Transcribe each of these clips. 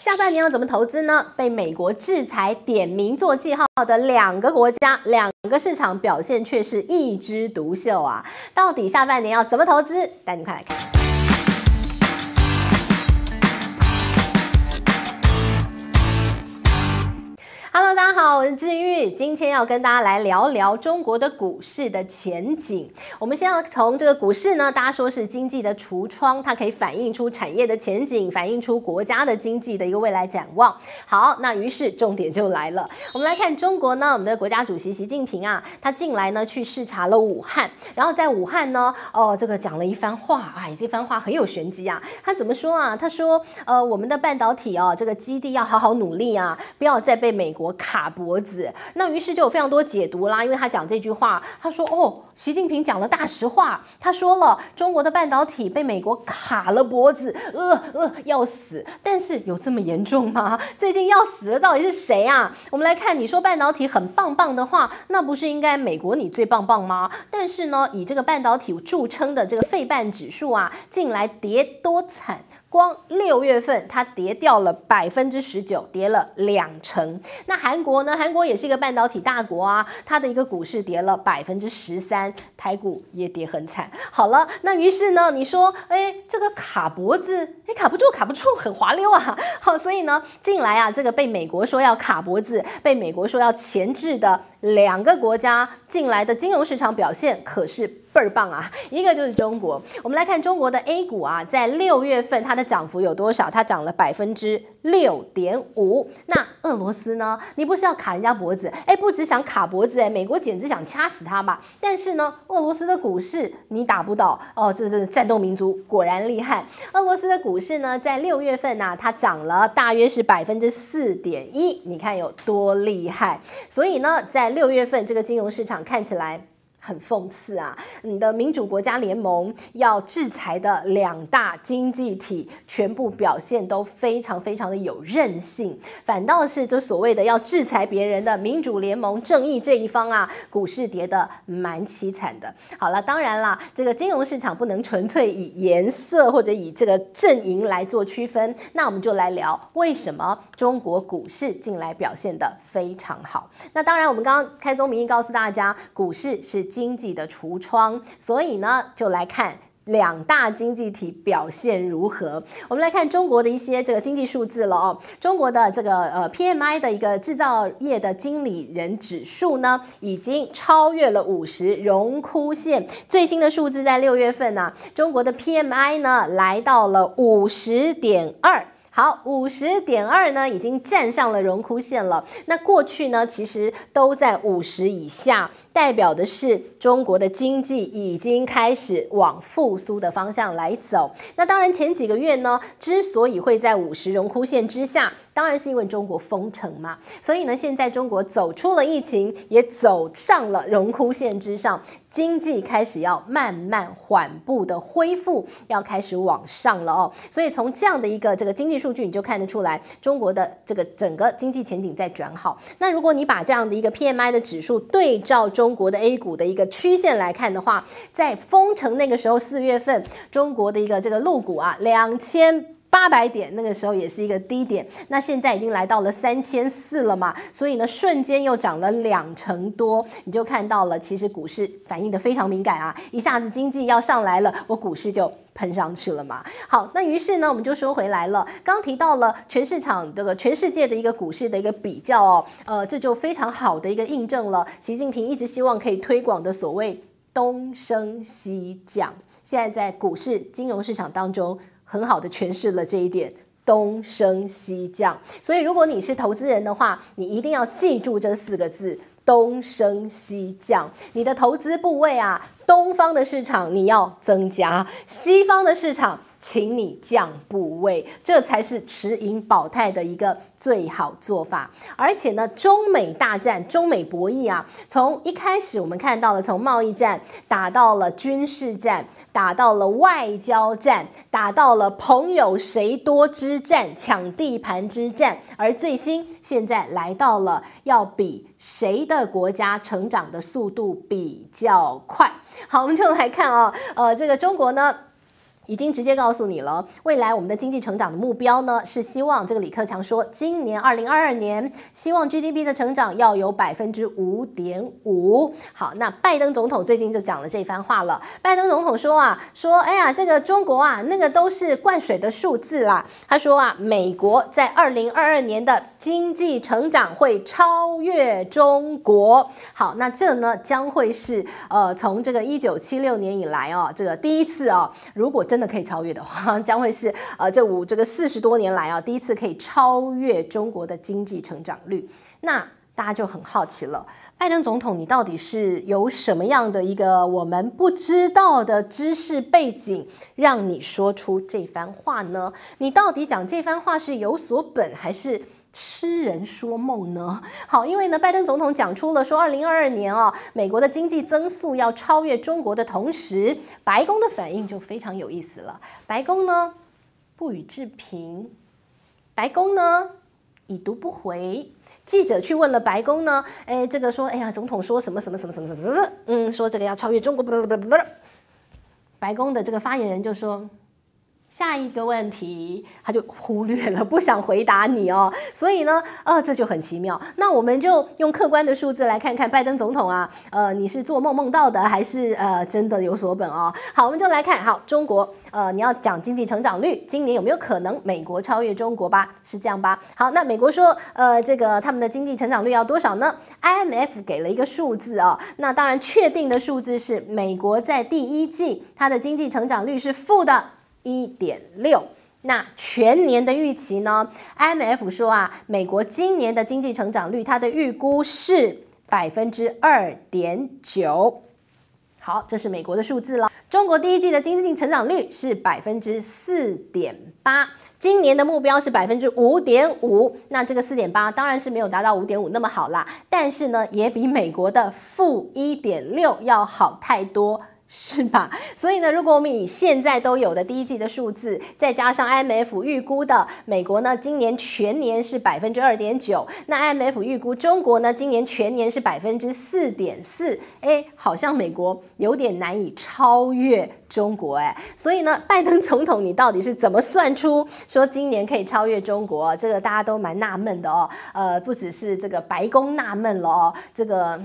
下半年要怎么投资呢？被美国制裁点名做记号的两个国家、两个市场表现却是一枝独秀啊！到底下半年要怎么投资？带你快来看。好，我是志玉，今天要跟大家来聊聊中国的股市的前景。我们先要从这个股市呢，大家说是经济的橱窗，它可以反映出产业的前景，反映出国家的经济的一个未来展望。好，那于是重点就来了，我们来看中国呢，我们的国家主席习近平啊，他近来呢去视察了武汉，然后在武汉呢，哦，这个讲了一番话，哎，这番话很有玄机啊。他怎么说啊？他说，呃，我们的半导体哦，这个基地要好好努力啊，不要再被美国。卡脖子，那于是就有非常多解读啦。因为他讲这句话，他说：“哦，习近平讲了大实话，他说了中国的半导体被美国卡了脖子，呃呃要死。但是有这么严重吗？最近要死的到底是谁啊？我们来看，你说半导体很棒棒的话，那不是应该美国你最棒棒吗？但是呢，以这个半导体著称的这个费半指数啊，近来跌多惨。”光六月份，它跌掉了百分之十九，跌了两成。那韩国呢？韩国也是一个半导体大国啊，它的一个股市跌了百分之十三，台股也跌很惨。好了，那于是呢，你说，哎，这个卡脖子，哎，卡不住，卡不住，很滑溜啊。好，所以呢，近来啊，这个被美国说要卡脖子，被美国说要钳制的两个国家，近来的金融市场表现可是。倍儿棒啊！一个就是中国，我们来看中国的 A 股啊，在六月份它的涨幅有多少？它涨了百分之六点五。那俄罗斯呢？你不是要卡人家脖子？哎，不只想卡脖子，哎，美国简直想掐死他吧！但是呢，俄罗斯的股市你打不倒哦，这这战斗民族果然厉害。俄罗斯的股市呢，在六月份呢、它涨了大约是百分之四点一，你看有多厉害？所以呢，在六月份这个金融市场看起来。很讽刺啊！你的民主国家联盟要制裁的两大经济体，全部表现都非常非常的有韧性，反倒是这所谓的要制裁别人的民主联盟正义这一方啊，股市跌得蛮凄惨的。好了，当然啦，这个金融市场不能纯粹以颜色或者以这个阵营来做区分，那我们就来聊为什么中国股市近来表现得非常好。那当然，我们刚刚开宗明义告诉大家，股市是。经济的橱窗，所以呢，就来看两大经济体表现如何。我们来看中国的一些这个经济数字了哦。中国的这个呃 PMI 的一个制造业的经理人指数呢，已经超越了五十荣枯线。最新的数字在六月份呢、中国的 PMI 呢来到了五十点二。好，五十点二呢，已经站上了荣枯线了。那过去呢，其实都在五十以下，代表的是中国的经济已经开始往复苏的方向来走。那当然，前几个月呢，之所以会在五十荣枯线之下，当然是因为中国封城嘛。所以呢，现在中国走出了疫情，也走上了荣枯线之上。经济开始要慢慢缓步的恢复，要开始往上了哦。所以从这样的一个这个经济数据，你就看得出来，中国的这个整个经济前景在转好。那如果你把这样的一个 PMI 的指数对照中国的 A 股的一个曲线来看的话，在封城那个时候，四月份中国的一个这个陆股啊，两千。八百点那个时候也是一个低点，那现在已经来到了三千四了嘛，所以呢，瞬间又涨了两成多，你就看到了，其实股市反应得非常敏感啊，一下子经济要上来了，我股市就喷上去了嘛。好，那于是呢，我们就说回来了，刚提到了全市场这个全世界的一个股市的一个比较哦，呃，这就非常好的一个印证了习近平一直希望可以推广的所谓东升西降，现在在股市金融市场当中。很好的诠释了这一点，东升西降。所以，如果你是投资人的话，你一定要记住这四个字：东升西降。你的投资部位啊，东方的市场你要增加，西方的市场。请你降部位，这才是持盈保泰的一个最好做法。而且呢，中美大战、中美博弈啊，从一开始我们看到了，从贸易战打到了军事战，打到了外交战，打到了朋友谁多之战、抢地盘之战，而最新现在来到了要比谁的国家成长的速度比较快。好，我们就来看啊，呃，这个中国呢。已经直接告诉你了，未来我们的经济成长的目标呢，是希望这个李克强说，今年二零二二年希望 GDP 的成长要有百分之五点五。好，那拜登总统最近就讲了这番话了。拜登总统说啊，说哎呀，这个中国啊，那个都是灌水的数字啦。他说啊，美国在二零二二年的经济成长会超越中国。好，那这呢将会是呃从这个一九七六年以来哦，这个第一次哦，如果真真的可以超越的话，将会是呃这五这个四十多年来啊第一次可以超越中国的经济成长率。那大家就很好奇了，拜登总统，你到底是有什么样的一个我们不知道的知识背景，让你说出这番话呢？你到底讲这番话是有所本还是？痴人说梦呢？好，因为呢，拜登总统讲出了说，二零二二年啊，美国的经济增速要超越中国的同时，白宫的反应就非常有意思了。白宫呢不予置评，白宫呢已读不回。记者去问了白宫呢，哎，这个说，哎呀，总统说什么什么什么什么什么什么，嗯，说这个要超越中国，不不不不不，白宫的这个发言人就说。下一个问题，他就忽略了，不想回答你哦。所以呢，呃，这就很奇妙。那我们就用客观的数字来看看拜登总统啊，呃，你是做梦梦到的，还是呃真的有所本哦？好，我们就来看，好，中国，呃，你要讲经济成长率，今年有没有可能美国超越中国吧？是这样吧？好，那美国说，呃，这个他们的经济成长率要多少呢？IMF 给了一个数字哦。那当然，确定的数字是美国在第一季它的经济成长率是负的。一点六，那全年的预期呢？IMF 说啊，美国今年的经济成长率，它的预估是百分之二点九。好，这是美国的数字了。中国第一季的经济成长率是百分之四点八，今年的目标是百分之五点五。那这个四点八当然是没有达到五点五那么好啦，但是呢，也比美国的负一点六要好太多。是吧？所以呢，如果我们以现在都有的第一季的数字，再加上 IMF 预估的美国呢，今年全年是百分之二点九，那 IMF 预估中国呢，今年全年是百分之四点四，哎，好像美国有点难以超越中国哎，所以呢，拜登总统，你到底是怎么算出说今年可以超越中国？这个大家都蛮纳闷的哦，呃，不只是这个白宫纳闷了哦，这个。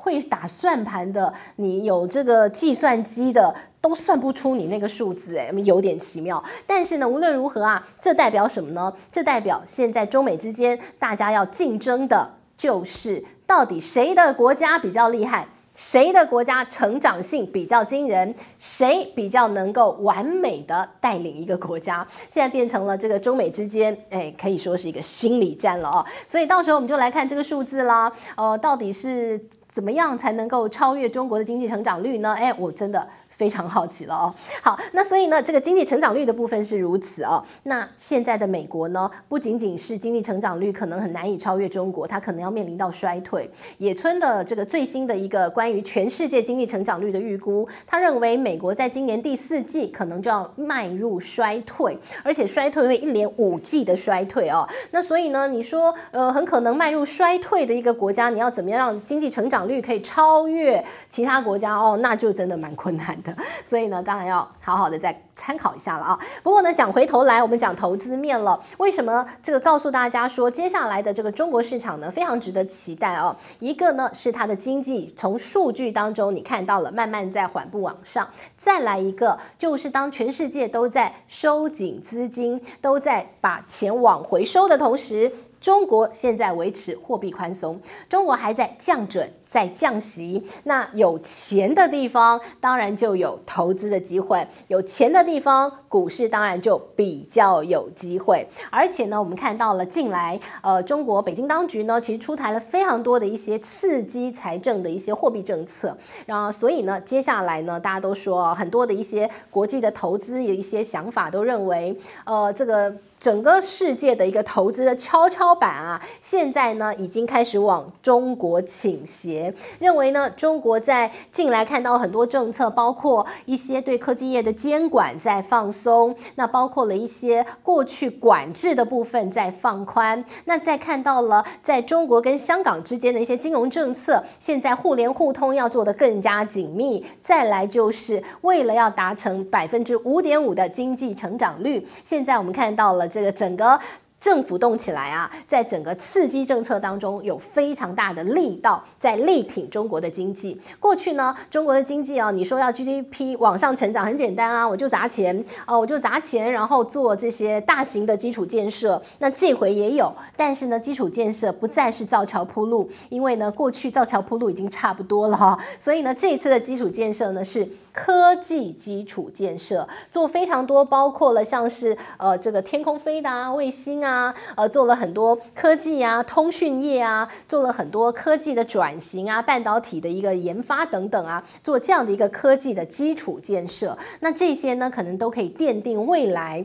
会打算盘的，你有这个计算机的，都算不出你那个数字，哎，有点奇妙。但是呢，无论如何啊，这代表什么呢？这代表现在中美之间大家要竞争的就是到底谁的国家比较厉害，谁的国家成长性比较惊人，谁比较能够完美的带领一个国家。现在变成了这个中美之间，哎，可以说是一个心理战了哦。所以到时候我们就来看这个数字啦，呃，到底是。怎么样才能够超越中国的经济成长率呢？哎，我真的。非常好奇了哦。好，那所以呢，这个经济成长率的部分是如此哦。那现在的美国呢，不仅仅是经济成长率可能很难以超越中国，它可能要面临到衰退。野村的这个最新的一个关于全世界经济成长率的预估，他认为美国在今年第四季可能就要迈入衰退，而且衰退会一连五季的衰退哦。那所以呢，你说呃，很可能迈入衰退的一个国家，你要怎么样让经济成长率可以超越其他国家哦？那就真的蛮困难的。所以呢，当然要好好的再参考一下了啊。不过呢，讲回头来，我们讲投资面了。为什么这个告诉大家说，接下来的这个中国市场呢，非常值得期待哦。一个呢是它的经济，从数据当中你看到了慢慢在缓步往上。再来一个就是当全世界都在收紧资金，都在把钱往回收的同时。中国现在维持货币宽松，中国还在降准，在降息。那有钱的地方，当然就有投资的机会；有钱的地方，股市当然就比较有机会。而且呢，我们看到了近来，呃，中国北京当局呢，其实出台了非常多的一些刺激财政的一些货币政策。然后，所以呢，接下来呢，大家都说很多的一些国际的投资有一些想法，都认为，呃，这个。整个世界的一个投资的跷跷板啊，现在呢已经开始往中国倾斜，认为呢中国在近来看到很多政策，包括一些对科技业的监管在放松，那包括了一些过去管制的部分在放宽，那再看到了在中国跟香港之间的一些金融政策，现在互联互通要做得更加紧密，再来就是为了要达成百分之五点五的经济成长率，现在我们看到了。这个整个政府动起来啊，在整个刺激政策当中有非常大的力道，在力挺中国的经济。过去呢，中国的经济啊，你说要 GDP 往上成长很简单啊，我就砸钱哦，我就砸钱，然后做这些大型的基础建设。那这回也有，但是呢，基础建设不再是造桥铺路，因为呢，过去造桥铺路已经差不多了哈，所以呢，这次的基础建设呢是。科技基础建设做非常多，包括了像是呃这个天空飞的啊、卫星啊，啊呃做了很多科技啊、通讯业啊，做了很多科技的转型啊、半导体的一个研发等等啊，做这样的一个科技的基础建设，那这些呢可能都可以奠定未来。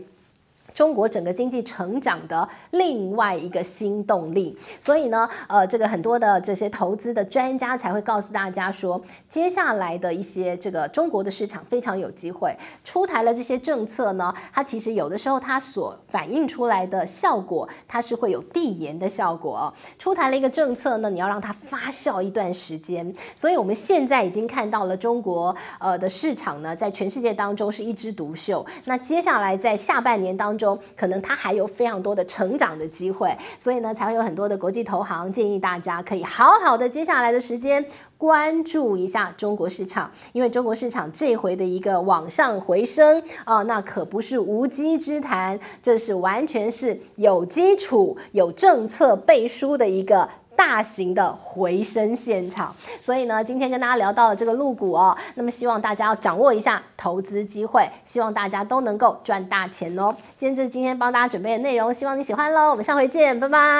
中国整个经济成长的另外一个新动力，所以呢，呃，这个很多的这些投资的专家才会告诉大家说，接下来的一些这个中国的市场非常有机会。出台了这些政策呢，它其实有的时候它所反映出来的效果，它是会有递延的效果。出台了一个政策呢，你要让它发酵一段时间。所以我们现在已经看到了中国呃的市场呢，在全世界当中是一枝独秀。那接下来在下半年当中，中可能它还有非常多的成长的机会，所以呢，才会有很多的国际投行建议大家可以好好的接下来的时间关注一下中国市场，因为中国市场这回的一个往上回升啊，那可不是无稽之谈，这是完全是有基础、有政策背书的一个。大型的回升现场，所以呢，今天跟大家聊到了这个露股哦，那么希望大家要掌握一下投资机会，希望大家都能够赚大钱哦。今天就是今天帮大家准备的内容，希望你喜欢喽，我们下回见，拜拜。